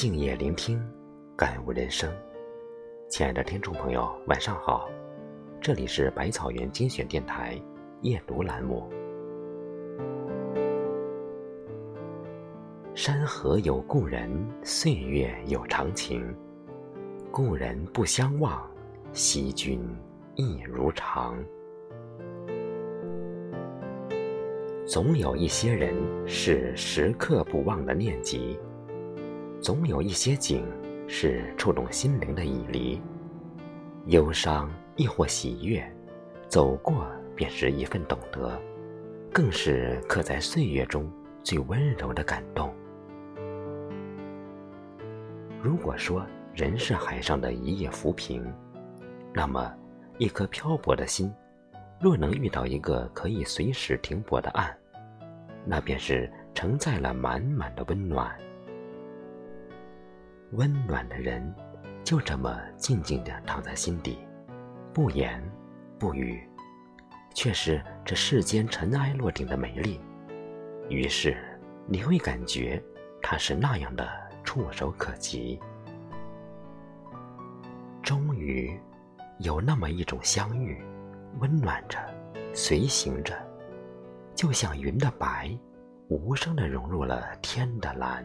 静夜聆听，感悟人生。亲爱的听众朋友，晚上好，这里是百草园精选电台夜读栏目。山河有故人，岁月有长情。故人不相忘，惜君亦如常。总有一些人是时刻不忘的念及，总有一些景是触动心灵的以离。忧伤亦或喜悦，走过便是一份懂得，更是刻在岁月中最温柔的感动。如果说人是海上的一叶浮萍，那么一颗漂泊的心，若能遇到一个可以随时停泊的岸，那便是承载了满满的温暖。温暖的人，就这么静静地躺在心底，不言不语，却是这世间尘埃落定的美丽。于是你会感觉，它是那样的触手可及。终于，有那么一种相遇，温暖着，随行着。就像云的白，无声的融入了天的蓝，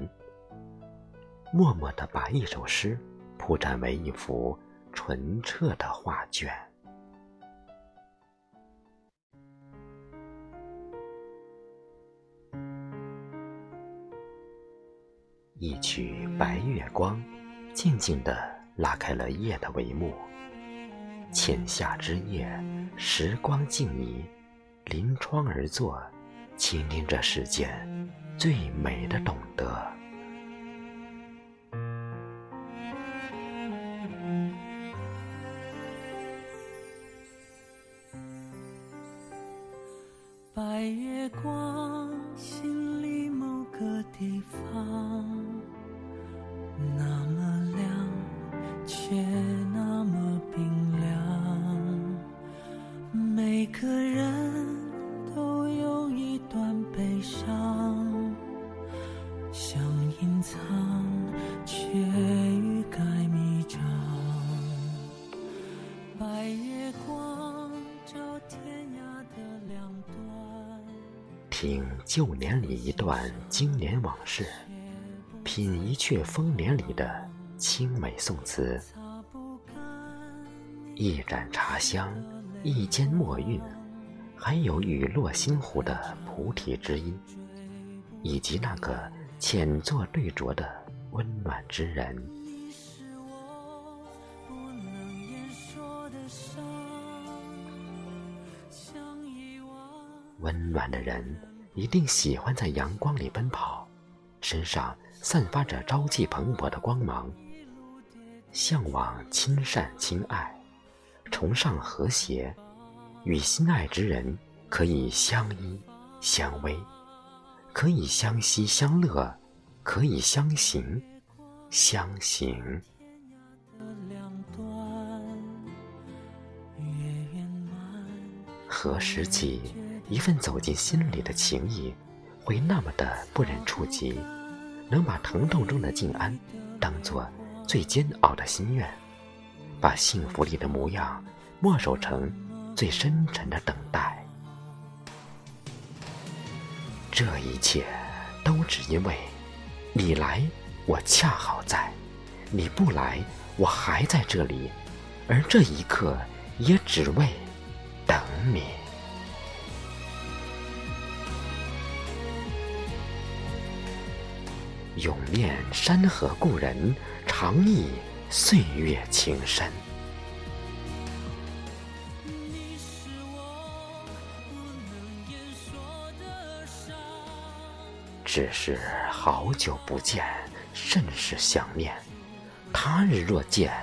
默默的把一首诗铺展为一幅纯澈的画卷。一曲白月光，静静的拉开了夜的帷幕。浅夏之夜，时光静谧。临窗而坐，倾听这世间最美的懂得。白月光心里某个地方那么亮却那么冰凉每个人都有一段悲伤想隐藏却欲盖弥彰白月听旧年里一段经年往事，品一阙丰年里的清美宋词。一盏茶香，一间墨韵，还有雨落星湖的菩提之音，以及那个浅作对酌的温暖之人。温暖的人一定喜欢在阳光里奔跑，身上散发着朝气蓬勃的光芒。向往亲善亲爱，崇尚和谐，与心爱之人可以相依相偎，可以相惜相乐，可以相行相行。何时起？一份走进心里的情谊，会那么的不忍触及，能把疼痛中的静安当作最煎熬的心愿，把幸福里的模样默守成最深沉的等待。这一切都只因为你来，我恰好在；你不来，我还在这里，而这一刻也只为等你。永念山河故人，长忆岁月情深。只是好久不见，甚是想念。他日若见，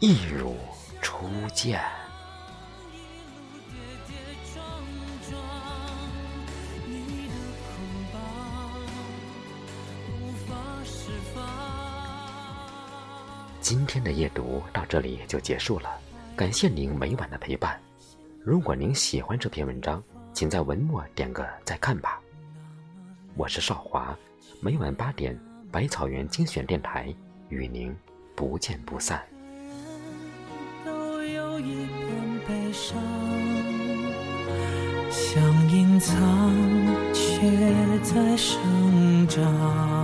亦如初见。今天的夜读到这里就结束了，感谢您每晚的陪伴。如果您喜欢这篇文章，请在文末点个再看吧。我是少华，每晚八点，百草园精选电台与您不见不散。都有一点悲伤，想隐藏，却在生长。